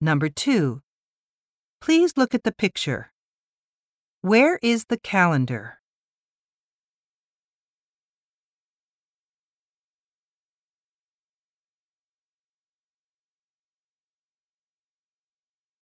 Number 2. Please look at the picture. Where is the calendar?